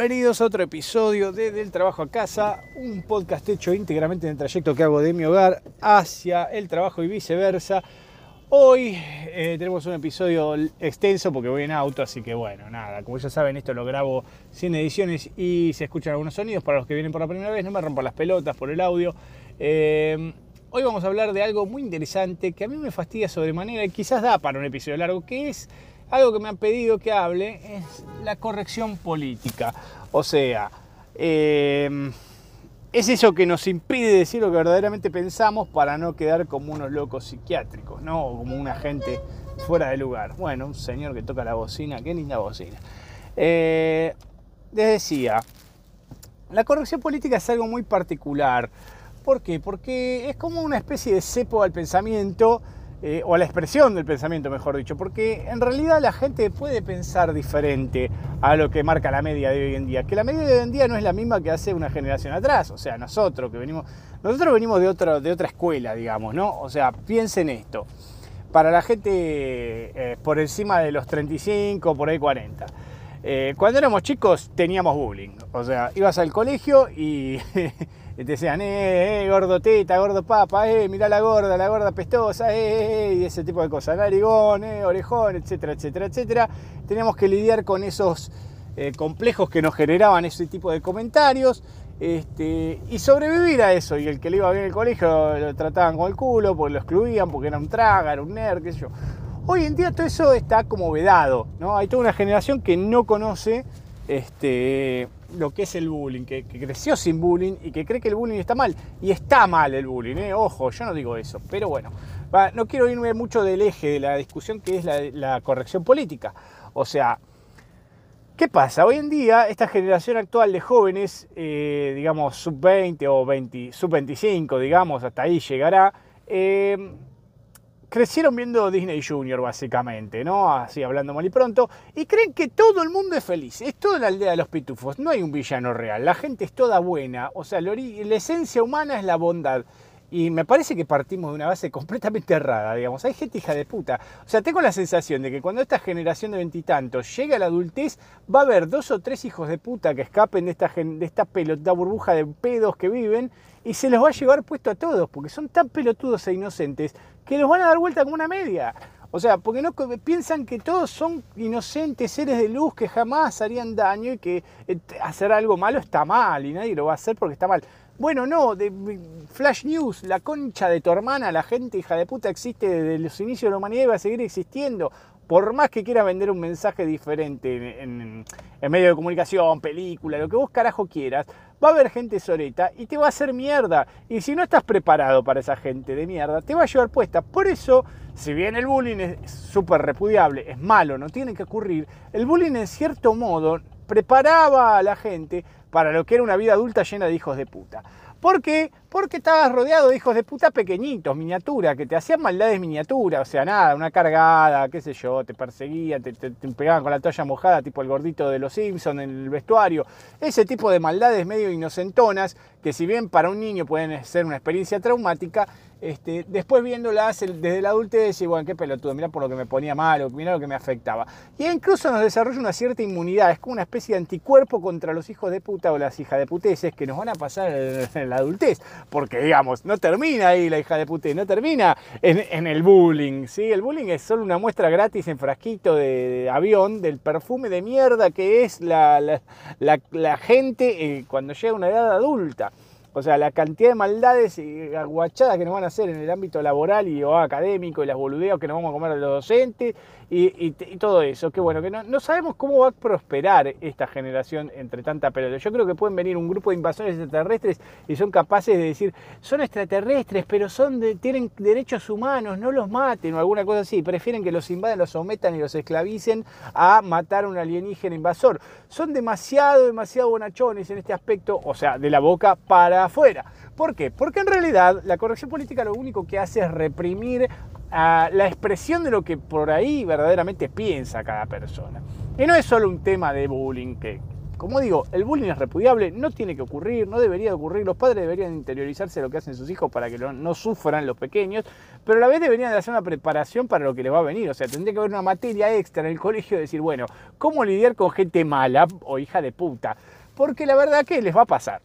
Bienvenidos a otro episodio de Del Trabajo a Casa, un podcast hecho íntegramente en el trayecto que hago de mi hogar hacia el trabajo y viceversa. Hoy eh, tenemos un episodio extenso porque voy en auto, así que bueno, nada, como ya saben, esto lo grabo sin ediciones y se escuchan algunos sonidos. Para los que vienen por la primera vez, no me rompan las pelotas por el audio. Eh, hoy vamos a hablar de algo muy interesante que a mí me fastidia sobremanera y quizás da para un episodio largo, que es algo que me han pedido que hable es la corrección política. O sea, em, es eso que nos impide decir lo que verdaderamente pensamos para no quedar como unos locos psiquiátricos, ¿no? O como una gente fuera de lugar. Bueno, un señor que toca la bocina, qué linda bocina. Eh, les decía, la corrección política es algo muy particular. ¿Por qué? Porque es como una especie de cepo al pensamiento eh, o a la expresión del pensamiento, mejor dicho, porque en realidad la gente puede pensar diferente a lo que marca la media de hoy en día, que la media de hoy en día no es la misma que hace una generación atrás, o sea, nosotros que venimos, nosotros venimos de, otra de otra escuela, digamos, ¿no? O sea, piensen esto, para la gente eh, por encima de los 35, por ahí 40. Eh, cuando éramos chicos teníamos bullying, o sea, ibas al colegio y te decían, eh, eh, gordo teta, gordo papa, eh, mirá la gorda, la gorda pestosa, eh, eh, y ese tipo de cosas, narigón, eh, orejón, etcétera, etcétera, etcétera. Teníamos que lidiar con esos complejos que nos generaban ese tipo de comentarios este, y sobrevivir a eso. Y el que le iba bien el colegio lo trataban con el culo, porque lo excluían, porque era un traga, era un nerd, qué sé yo. Hoy en día todo eso está como vedado, ¿no? Hay toda una generación que no conoce este, lo que es el bullying, que, creció sin bullying y que cree que el bullying está mal. Y está mal el bullying, ¿eh? ojo, yo no digo eso, pero bueno, no quiero irme mucho del eje de la discusión que es la, corrección política. O sea, ¿qué pasa? Hoy en día, esta generación actual de jóvenes, eh, digamos, sub-20 o 20, sub-25, digamos, hasta ahí llegará, eh, crecieron viendo Disney Junior, básicamente, ¿no? Así hablando mal y pronto, y creen que todo el mundo es feliz. Es toda la aldea de los pitufos, no hay un villano real, la gente es toda buena, o sea, la, esencia humana es la bondad. Y me parece que partimos de una base completamente errada, digamos. Hay gente hija de puta. O sea, tengo la sensación de que cuando esta generación de veintitantos llegue a la adultez, va a haber dos o tres hijos de puta que escapen de esta, de esta pelota burbuja de pedos que viven y se los va a llevar puesto a todos, porque son tan pelotudos e inocentes que los van a dar vuelta como una media. O sea, porque no piensan que todos son inocentes seres de luz que jamás harían daño y que eh, hacer algo malo está mal y nadie lo va a hacer porque está mal. Bueno, no, de Flash News, la concha de tu hermana, la gente hija de puta existe desde los inicios de la humanidad y va a seguir existiendo por más que quiera vender un mensaje diferente en, medio de comunicación, película, lo que vos carajo quieras, va a haber gente soreta y te va a hacer mierda. Y si no estás preparado para esa gente de mierda, te va a llevar puesta. Por eso, si bien el bullying es súper repudiable, es malo, no tiene que ocurrir, el bullying en cierto modo preparaba a la gente para lo que era una vida adulta llena de hijos de puta. ¿Por qué? Porque estabas rodeado de hijos de puta pequeñitos, miniatura, que te hacían maldades miniatura, o sea, nada, una cargada, qué sé yo, te perseguían, te, pegaban con la toalla mojada, tipo el gordito de los Simpsons en el vestuario. Ese tipo de maldades medio inocentonas, que si bien para un niño pueden ser una experiencia traumática, este, después viéndolas desde la adultez, y bueno, qué pelotudo, mira por lo que me ponía mal, o mira lo que me afectaba. Y incluso nos desarrolla una cierta inmunidad, es como una especie de anticuerpo contra los hijos de puta o las hijas de puteces que nos van a pasar en la adultez. Porque, digamos, no termina ahí la hija de putez, no termina en, el bullying, ¿sí? El bullying es solo una muestra gratis en frasquito de, avión del perfume de mierda que es la, la, gente eh, cuando llega a una edad adulta. O sea, la cantidad de maldades y aguachadas que nos van a hacer en el ámbito laboral y o académico y las boludeos que nos vamos a comer a los docentes y, todo eso. Que bueno, que no, sabemos cómo va a prosperar esta generación entre tanta pelota. Yo creo que pueden venir un grupo de invasores extraterrestres y son capaces de decir, son extraterrestres, pero son tienen derechos humanos, no los maten o alguna cosa así. Prefieren que los invadan, los sometan y los esclavicen a matar a un alienígena invasor. Son demasiado, demasiado bonachones en este aspecto, o sea, de la boca para afuera. ¿Por qué? Porque en realidad la corrección política lo único que hace es reprimir a la expresión de lo que por ahí verdaderamente piensa cada persona. Y no es solo un tema de bullying, que como digo, el bullying es repudiable, no tiene que ocurrir, no debería ocurrir, los padres deberían interiorizarse lo que hacen sus hijos para que no, sufran los pequeños, pero a la vez deberían de hacer una preparación para lo que les va a venir, o sea, tendría que haber una materia extra en el colegio de decir, bueno, ¿cómo lidiar con gente mala o hija de puta? Porque la verdad que les va a pasar.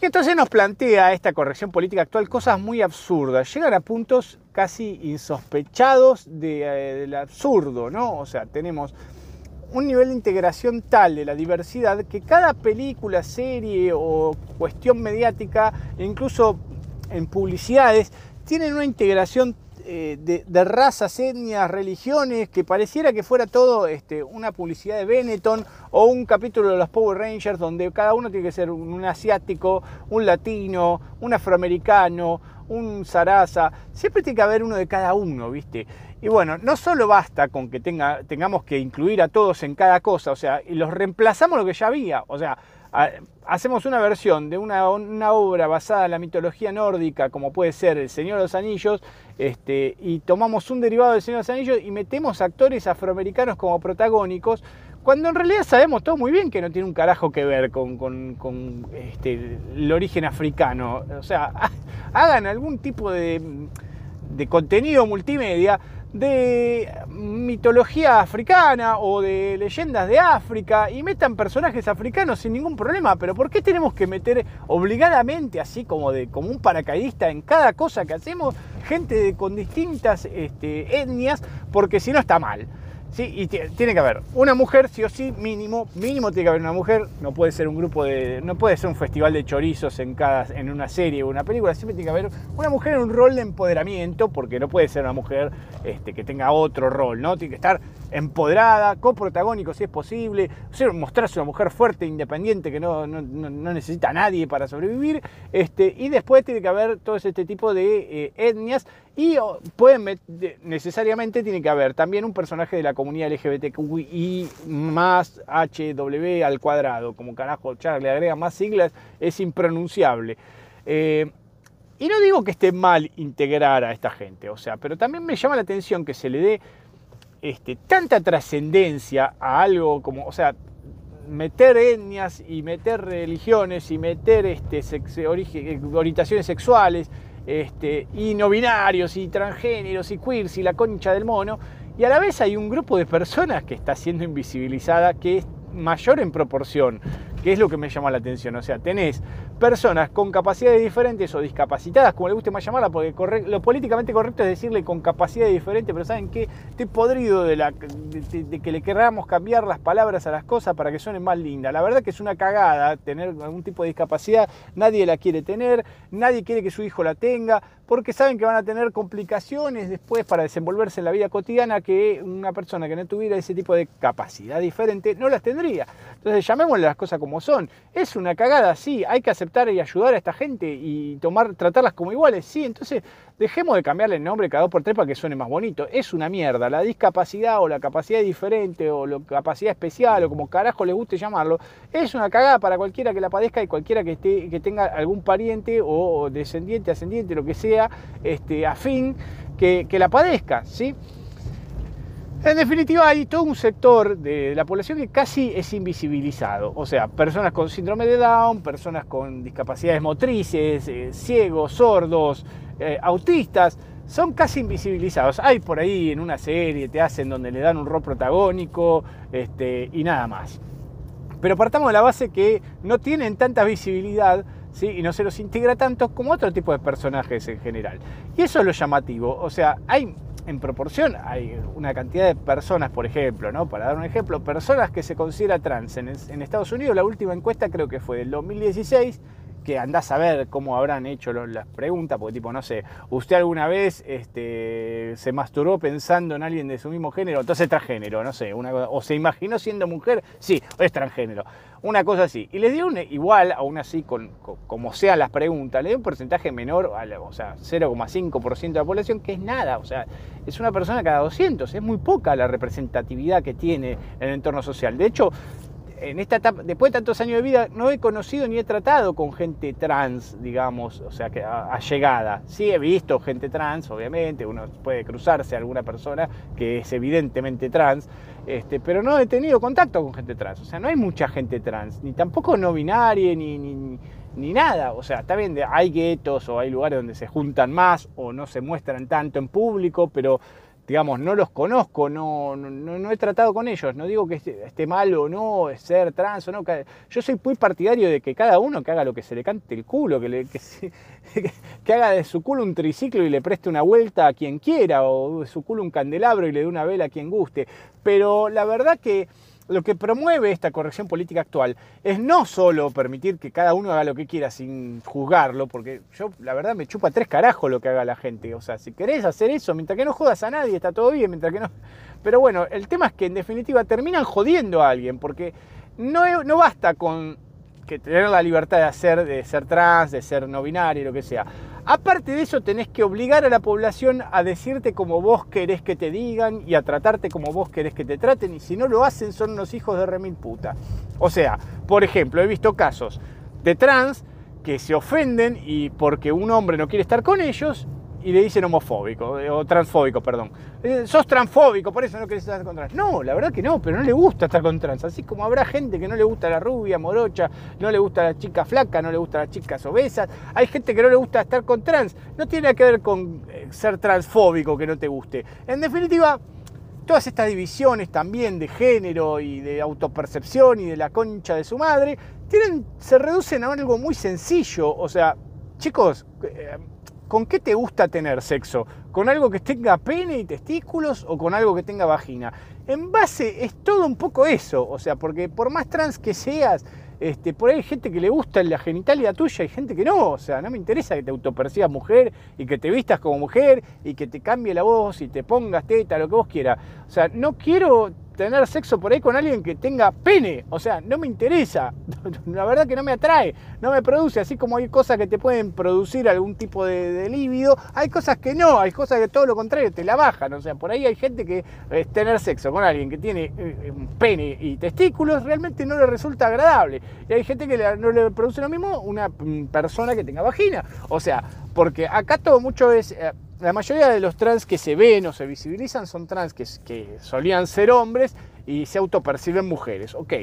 Y entonces nos plantea esta corrección política actual cosas muy absurdas, llegan a puntos casi insospechados de, eh, del absurdo, ¿no? O sea, tenemos un nivel de integración tal de la diversidad que cada película, serie o cuestión mediática, incluso en publicidades, tienen una integración eh, de, razas, etnias, religiones, que pareciera que fuera todo este, una publicidad de Benetton o un capítulo de los Power Rangers donde cada uno tiene que ser un, asiático, un latino, un afroamericano, un zaraza. Siempre tiene que haber uno de cada uno, ¿viste? Y bueno, no solo basta con que tenga, tengamos que incluir a todos en cada cosa, o sea, y los reemplazamos lo que ya había, o sea, hacemos una versión de una, obra basada en la mitología nórdica, como puede ser El Señor de los Anillos, este, y tomamos un derivado del Señor de los Anillos y metemos actores afroamericanos como protagónicos, cuando en realidad sabemos todo muy bien que no tiene un carajo que ver con, este, el origen africano. O sea, hagan algún tipo de, de contenido multimedia de mitología africana o de leyendas de África y metan personajes africanos sin ningún problema, pero ¿por qué tenemos que meter obligadamente, así como, de, como un paracaidista en cada cosa que hacemos, gente con distintas este, etnias, porque si no está mal? Sí, y tiene que haber una mujer, sí o sí, mínimo, mínimo tiene que haber una mujer, no puede ser un grupo de, no puede ser un festival de chorizos en cada, en una serie o una película, siempre tiene que haber una mujer en un rol de empoderamiento, porque no puede ser una mujer este, que tenga otro rol, ¿no? Tiene que estar empoderada, coprotagónico si es posible, mostrarse una mujer fuerte, independiente, que no, necesita a nadie para sobrevivir, este, y después tiene que haber todo este tipo de eh, etnias y pueden, necesariamente tiene que haber también un personaje de la comunidad LGBTQI más HW al cuadrado, como carajo Charlie le agrega más siglas, es impronunciable. Eh, y no digo que esté mal integrar a esta gente, o sea, pero también me llama la atención que se le dé este, tanta trascendencia a algo como, o sea, meter etnias y meter religiones y meter este, orientaciones sexuales este, y no binarios y transgéneros y queers y la concha del mono. Y a la vez hay un grupo de personas que está siendo invisibilizada que es mayor en proporción que es lo que me llama la atención. O sea, tenés personas con capacidades diferentes o discapacitadas, como le guste más llamarla, porque lo políticamente correcto es decirle con capacidades diferentes, pero ¿saben qué? Estoy podrido de, que le queramos cambiar las palabras a las cosas para que suenen más lindas. La verdad que es una cagada tener algún tipo de discapacidad, nadie la quiere tener, nadie quiere que su hijo la tenga, porque saben que van a tener complicaciones después para desenvolverse en la vida cotidiana que una persona que no tuviera ese tipo de capacidad diferente no las tendría. Entonces llamémosle las cosas como son. Es una cagada, sí, hay que aceptar y ayudar a esta gente y tomar, tratarlas como iguales, sí. Entonces dejemos de cambiarle el nombre cada dos por tres para que suene más bonito. Es una mierda. La discapacidad o la capacidad diferente o la capacidad especial o como carajo le guste llamarlo, es una cagada para cualquiera que la padezca y cualquiera que, esté, que tenga algún pariente o descendiente, ascendiente, lo que sea, este, afín, que, que la padezca, ¿sí? En definitiva, hay todo un sector de la población que casi es invisibilizado. O sea, personas con síndrome de Down, personas con discapacidades motrices, eh, ciegos, sordos, eh, autistas, son casi invisibilizados. Hay por ahí en una serie, te hacen donde le dan un rol protagónico este, y nada más. Pero partamos de la base que no tienen tanta visibilidad y no se los integra tanto como otro tipo de personajes en general. Y eso es lo llamativo. O sea, hay en proporción hay una cantidad de personas, por ejemplo, ¿no? para dar un ejemplo, personas que se considera trans en, en Estados Unidos, la última encuesta creo que fue del 2016, que andás a ver cómo habrán hecho las preguntas, porque tipo, no sé, ¿usted alguna vez este, se masturbó pensando en alguien de su mismo género? Entonces es transgénero, no sé, una o se imaginó siendo mujer, sí, es transgénero. Una cosa así. Y le dio un, igual, aún así, con, como sean las preguntas, le dio un porcentaje menor, o sea, 0,5% de la población, que es nada, o sea, es una persona cada 200, es muy poca la representatividad que tiene en el entorno social. De hecho, en esta etapa, después de tantos años de vida, no he conocido ni he tratado con gente trans, digamos, o sea, que allegada. Sí he visto gente trans, obviamente, uno puede cruzarse a alguna persona que es evidentemente trans, este, pero no he tenido contacto con gente trans. O sea, no hay mucha gente trans, ni tampoco no binaria, ni, ni, ni nada. O sea, está bien, hay guetos o hay lugares donde se juntan más o no se muestran tanto en público, pero digamos, no los conozco, no, no, he tratado con ellos, no digo que esté, mal o no ser trans o no, yo soy muy partidario de que cada uno que haga lo que se le cante el culo, que, le, que, haga de su culo un triciclo y le preste una vuelta a quien quiera, o de su culo un candelabro y le dé una vela a quien guste, pero la verdad que lo que promueve esta corrección política actual es no solo permitir que cada uno haga lo que quiera sin juzgarlo, porque yo la verdad me chupa tres carajos lo que haga la gente. O sea, si querés hacer eso, mientras que no jodas a nadie, está todo bien, mientras que no... Pero bueno, el tema es que en definitiva terminan jodiendo a alguien, porque no, no basta con que tener la libertad de hacer, de ser trans, de ser no binario, lo que sea. Aparte de eso, tenés que obligar a la población a decirte como vos querés que te digan y a tratarte como vos querés que te traten. Y si no lo hacen, son unos hijos de remil puta. O sea, por ejemplo, he visto casos de trans que se ofenden y porque un hombre no quiere estar con ellos y le dicen homofóbico, eh, o transfóbico, perdón. Eh, sos transfóbico, por eso no querés estar con trans. No, la verdad que no, pero no le gusta estar con trans. Así como habrá gente que no le gusta la rubia, morocha, no le gusta la chica flaca, no le gusta las chicas obesas. Hay gente que no le gusta estar con trans. No tiene que ver con eh, ser transfóbico que no te guste. En definitiva, todas estas divisiones también de género y de autopercepción y de la concha de su madre, se reducen a algo muy sencillo. O sea, chicos, ¿Con qué te gusta tener sexo? ¿Con algo que tenga pene y testículos o con algo que tenga vagina? En base es todo un poco eso, o sea, porque por más trans que seas, este, por ahí hay gente que le gusta la genitalia tuya y gente que no, o sea, no me interesa que te autopercibas mujer y que te vistas como mujer y que te cambie la voz y te pongas teta, lo que vos quieras. O sea, no quiero tener sexo por ahí con alguien que tenga pene. O sea, no me interesa. La verdad que no me atrae, no me produce. Así como hay cosas que te pueden producir algún tipo de, de hay cosas que no, hay cosas que todo lo contrario te la bajan. O sea, por ahí hay gente que eh, tener sexo con alguien que tiene eh, pene y testículos realmente no le resulta agradable. Y hay gente que no le produce lo mismo una mm, persona que tenga vagina. O sea, porque acá todo mucho es... Eh, la mayoría de los trans que se ven o se visibilizan son trans que, que solían ser hombres y se autoperciben mujeres. Ok,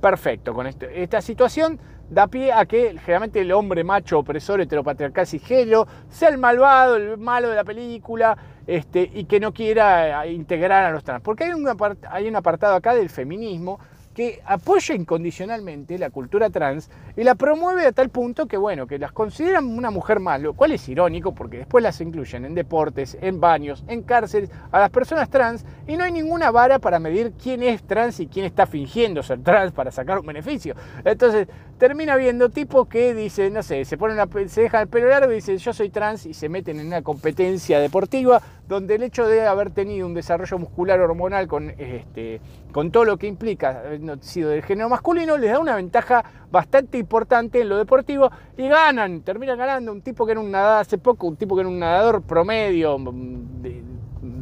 perfecto. Con esta situación da pie a que generalmente el hombre macho opresor heteropatriarcal cisgénero sea el malvado, el malo de la película este, y que no quiera eh, integrar a los trans. Porque hay un, hay un apartado acá del feminismo que apoya incondicionalmente la cultura trans y la promueve a tal punto que, bueno, que las consideran una mujer más, lo cual es irónico porque después las incluyen en deportes, en baños, en cárceles, a las personas trans y no hay ninguna vara para medir quién es trans y quién está fingiendo ser trans para sacar un beneficio. Entonces, termina viendo tipos que dicen, no sé, se, ponen se dejan el pelo largo y dicen yo soy trans y se meten en una competencia deportiva donde el hecho de haber tenido un desarrollo muscular hormonal con, este, con todo lo que implica haber sido del género masculino les da una ventaja bastante importante en lo deportivo y ganan, terminan ganando. Un tipo que era un nadador hace poco, un tipo que era un nadador promedio, mm, de,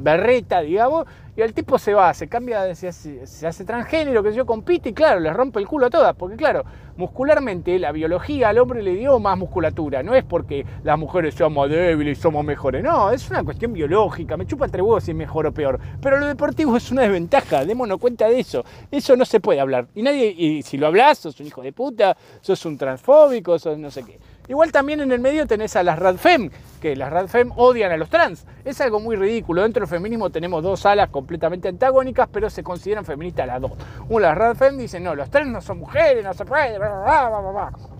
berreta, digamos, y el tipo se va, se cambia, se hace, se hace transgénero, que yo, compite y claro, le rompe el culo a todas, porque claro, muscularmente la biología al hombre le dio más musculatura, no es porque las mujeres somos débiles y somos mejores, no, es una cuestión biológica, me chupa entre huevos si es mejor o peor, pero lo deportivo es una desventaja, démonos cuenta de eso, eso no se puede hablar, y nadie, y si lo hablas, sos un hijo de puta, sos un transfóbico, sos no sé qué. Igual también en el medio tenés a las Radfem, que las Radfem odian a los trans. Es algo muy ridículo. Dentro del feminismo tenemos dos alas completamente antagónicas, pero se consideran feministas las dos. Una, las Radfem dicen, no, los trans no son mujeres, no se puede, bla, bla, bla, bla.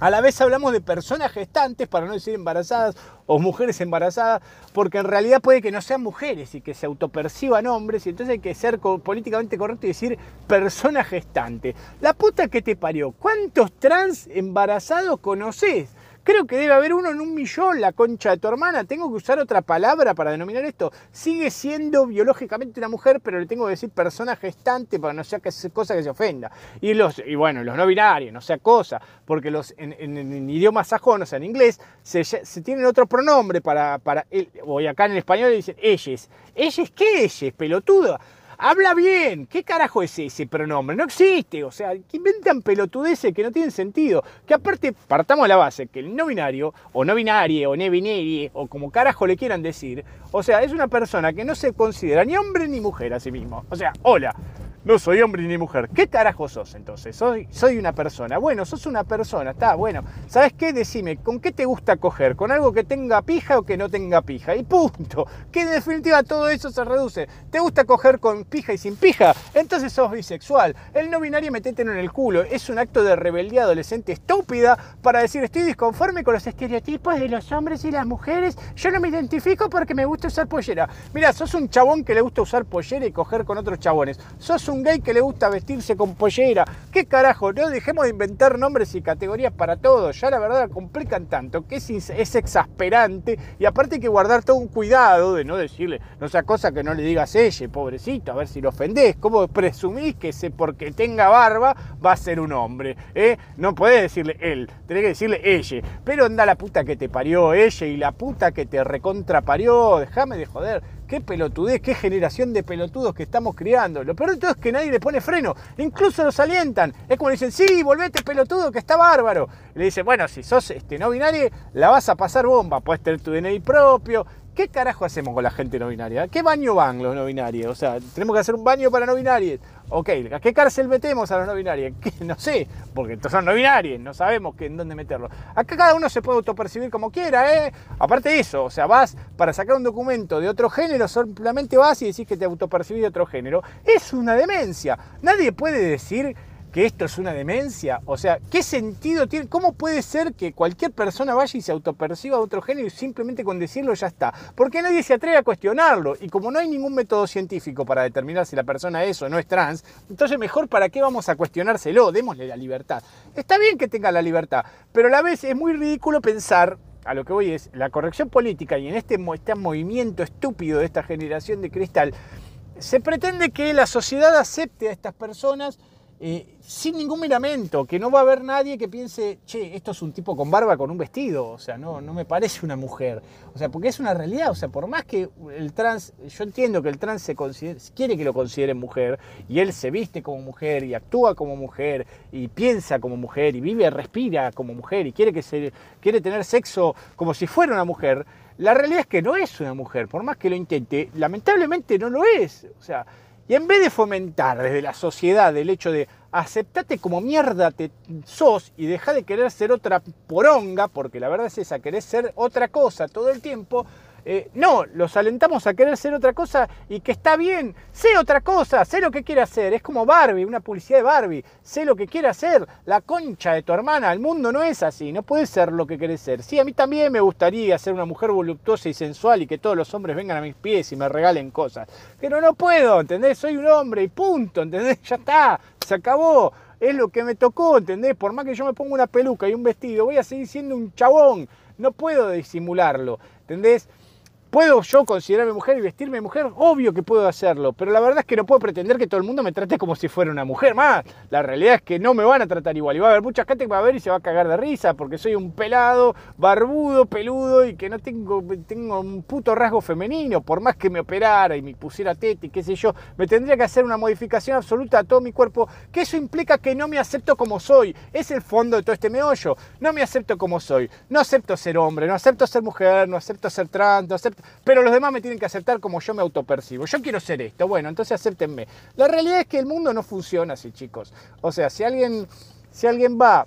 A la vez hablamos de personas gestantes, para no decir embarazadas o mujeres embarazadas, porque en realidad puede que no sean mujeres y que se autoperciban hombres, y entonces hay que ser políticamente correcto y decir persona gestante. La puta que te parió, ¿cuántos trans embarazados conoces? Creo que debe haber uno en un millón, la concha de tu hermana. Tengo que usar otra palabra para denominar esto. Sigue siendo biológicamente una mujer, pero le tengo que decir persona gestante para no sea que cosa que se ofenda. Y, los, y bueno, los no binarios, no sea cosa, porque los, en, en, idioma sajón, o sea, en inglés, se, tienen otro pronombre para, para o acá en el español dicen ellos. ¿Ellos qué ellos, pelotudo? Habla bien. ¿Qué carajo es ese pronombre? No existe. O sea, que inventan pelotudeces que no tienen sentido. Que aparte, partamos de la base, que el no binario, o no binario, o ne binarie, o como carajo le quieran decir, o sea, es una persona que no se considera ni hombre ni mujer a sí mismo. O sea, hola, no soy hombre ni mujer. ¿Qué carajo sos entonces? Soy, soy una persona. Bueno, sos una persona, está bueno. ¿Sabes qué? Decime, ¿con qué te gusta coger? ¿Con algo que tenga pija o que no tenga pija? Y punto. Que en definitiva todo eso se reduce. ¿Te gusta coger con pija y sin pija? Entonces sos bisexual. El no binario metételo en el culo. Es un acto de rebeldía adolescente estúpida para decir estoy disconforme con los estereotipos de los hombres y las mujeres. Yo no me identifico porque me gusta usar pollera. Mira, sos un chabón que le gusta usar pollera y coger con otros chabones. Sos un gay que le gusta vestirse con pollera. ¿Qué carajo? No dejemos de inventar nombres y categorías para todo. Ya la verdad complican tanto que es, es exasperante y aparte hay que guardar todo un cuidado de no decirle, no sea cosa que no le digas ella, pobrecito, a ver si lo ofendés. ¿Cómo presumís que ese porque tenga barba va a ser un hombre? ¿Eh? No podés decirle él, tenés que decirle ella. Pero anda la puta que te parió ella y la puta que te recontra parió. Déjame de joder qué pelotudez, qué generación de pelotudos que estamos criando. Lo peor de todo es que nadie le pone freno, incluso los alientan. Es como le dicen, sí, volvete pelotudo, que está bárbaro. Le dicen, bueno, si sos este, no binario, la vas a pasar bomba, puedes tener tu DNI propio, ¿Qué carajo hacemos con la gente no binaria? ¿Qué baño van los no binarios? O sea, tenemos que hacer un baño para no binarios. Ok, ¿a qué cárcel metemos a los no binarios? No sé, porque son no binarios, no sabemos en dónde meterlo. Acá cada uno se puede autopercibir como quiera, ¿eh? Aparte de eso, o sea, vas para sacar un documento de otro género, solamente vas y decís que te autopercibís de otro género. Es una demencia. Nadie puede decir que esto es una demencia? O sea, ¿qué sentido tiene? ¿Cómo puede ser que cualquier persona vaya y se autoperciba de otro género y simplemente con decirlo ya está? Porque nadie se atreve a cuestionarlo. Y como no hay ningún método científico para determinar si la persona es o no es trans, entonces mejor para qué vamos a cuestionárselo, démosle la libertad. Está bien que tenga la libertad, pero a la vez es muy ridículo pensar a lo que voy es la corrección política y en este, este movimiento estúpido de esta generación de cristal, se pretende que la sociedad acepte a estas personas eh, sin ningún miramento, que no va a haber nadie que piense, che, esto es un tipo con barba con un vestido, o sea, no, no me parece una mujer, o sea, porque es una realidad, o sea, por más que el trans, yo entiendo que el trans quiere que lo consideren mujer, y él se viste como mujer, y actúa como mujer, y piensa como mujer, y vive, respira como mujer, y quiere, que se, quiere tener sexo como si fuera una mujer, la realidad es que no es una mujer, por más que lo intente, lamentablemente no lo es, o sea, y en vez de fomentar desde la sociedad el hecho de aceptate como mierda te sos y deja de querer ser otra poronga, porque la verdad es esa, querés ser otra cosa todo el tiempo, eh, no, los alentamos a querer ser otra cosa y que está bien, sé otra cosa, sé lo que quiere hacer. Es como Barbie, una publicidad de Barbie, sé lo que quiere hacer. La concha de tu hermana, el mundo no es así, no puede ser lo que querés ser. Sí, a mí también me gustaría ser una mujer voluptuosa y sensual y que todos los hombres vengan a mis pies y me regalen cosas. Pero no puedo, ¿entendés? Soy un hombre y punto, ¿entendés? Ya está, se acabó. Es lo que me tocó, ¿entendés? Por más que yo me ponga una peluca y un vestido, voy a seguir siendo un chabón. No puedo disimularlo, ¿entendés? ¿Puedo yo considerarme mujer y vestirme mujer? Obvio que puedo hacerlo, pero la verdad es que no puedo pretender que todo el mundo me trate como si fuera una mujer más. La realidad es que no me van a tratar igual y va a haber mucha gente que va a ver y se va a cagar de risa porque soy un pelado, barbudo, peludo y que no tengo, tengo un puto rasgo femenino. Por más que me operara y me pusiera teta y qué sé yo, me tendría que hacer una modificación absoluta a todo mi cuerpo, que eso implica que no me acepto como soy. Es el fondo de todo este meollo. No me acepto como soy. No acepto ser hombre, no acepto ser mujer, no acepto ser trans, no acepto pero los demás me tienen que aceptar como yo me autopercibo. Yo quiero ser esto, bueno, entonces acéptenme. La realidad es que el mundo no funciona así, chicos. O sea, si alguien, si alguien va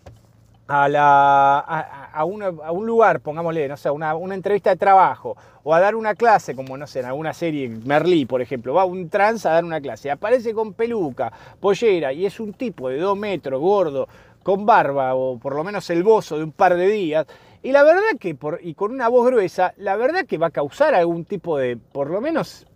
a, la, a, un lugar, pongámosle, no sé, una, una, entrevista de trabajo, o a dar una clase, como no sé, en alguna serie, Merlí, por ejemplo, va un trans a dar una clase, aparece con peluca, pollera, y es un tipo de dos metros, gordo, con barba, o por lo menos el bozo de un par de días, y la verdad que, por, y con una voz gruesa, la verdad que va a causar algún tipo de, por lo menos,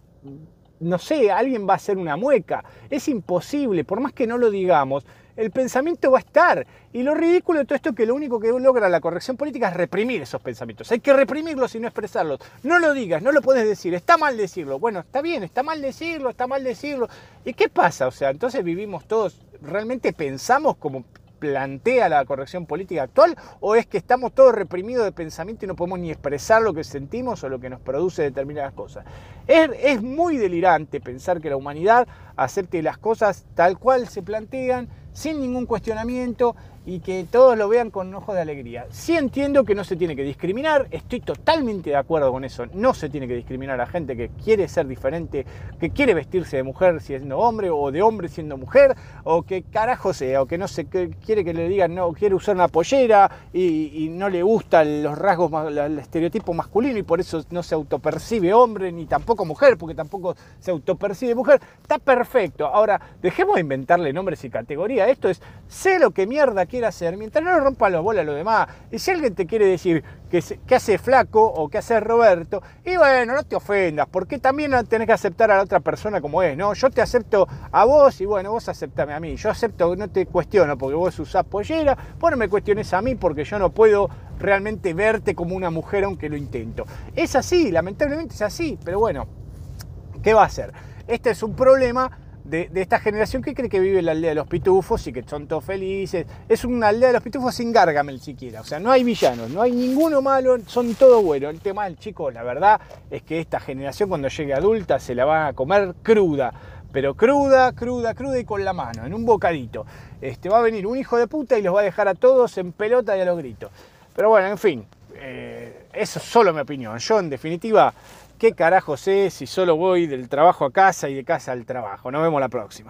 no sé, alguien va a hacer una mueca. Es imposible, por más que no lo digamos, el pensamiento va a estar. Y lo ridículo de todo esto es que lo único que logra la corrección política es reprimir esos pensamientos. Hay que reprimirlos y no expresarlos. No lo digas, no lo puedes decir. Está mal decirlo. Bueno, está bien, está mal decirlo, está mal decirlo. ¿Y qué pasa? O sea, entonces vivimos todos, realmente pensamos como plantea la corrección política actual o es que estamos todos reprimidos de pensamiento y no podemos ni expresar lo que sentimos o lo que nos produce determinadas cosas. Es, muy delirante pensar que la humanidad acepte las cosas tal cual se plantean sin ningún cuestionamiento y que todos lo vean con ojos de alegría. Sí entiendo que no se tiene que discriminar, estoy totalmente de acuerdo con eso, no se tiene que discriminar a gente que quiere ser diferente, que quiere vestirse de mujer siendo hombre o de hombre siendo mujer, o que carajo sea, o que no se quiere que le digan no, quiere usar una pollera y, no le gustan los rasgos, el estereotipo masculino y por eso no se autopercibe hombre ni tampoco mujer, porque tampoco se autopercibe mujer, está perfecto. Ahora, dejemos de inventarle nombres y categorías, esto es, sé lo que mierda quiere hacer, mientras no rompa los bolas a los demás. Y si alguien te quiere decir que, que hace flaco o que hace Roberto, y bueno, no te ofendas, porque también tenés que aceptar a la otra persona como es, ¿no? Yo te acepto a vos y bueno, vos aceptame a mí. Yo acepto, no te cuestiono porque vos usás pollera, vos no me cuestiones a mí porque yo no puedo realmente verte como una mujer aunque lo intento. Es así, lamentablemente es así, pero bueno, ¿qué va a hacer? Este es un problema de, esta generación que cree que vive la aldea de los pitufos y que son todos felices. Es una aldea de los pitufos sin Gargamel siquiera. O sea, no hay villanos, no hay ninguno malo, son todos buenos. El tema del chico, la verdad, es que esta generación cuando llegue adulta se la va a comer cruda. Pero cruda, cruda, cruda y con la mano, en un bocadito. Este, va a venir un hijo de puta y los va a dejar a todos en pelota y a los gritos. Pero bueno, en fin, eh, eso es solo mi opinión. Yo, en definitiva, ¿Qué carajo sé si solo voy del trabajo a casa y de casa al trabajo? Nos vemos la próxima.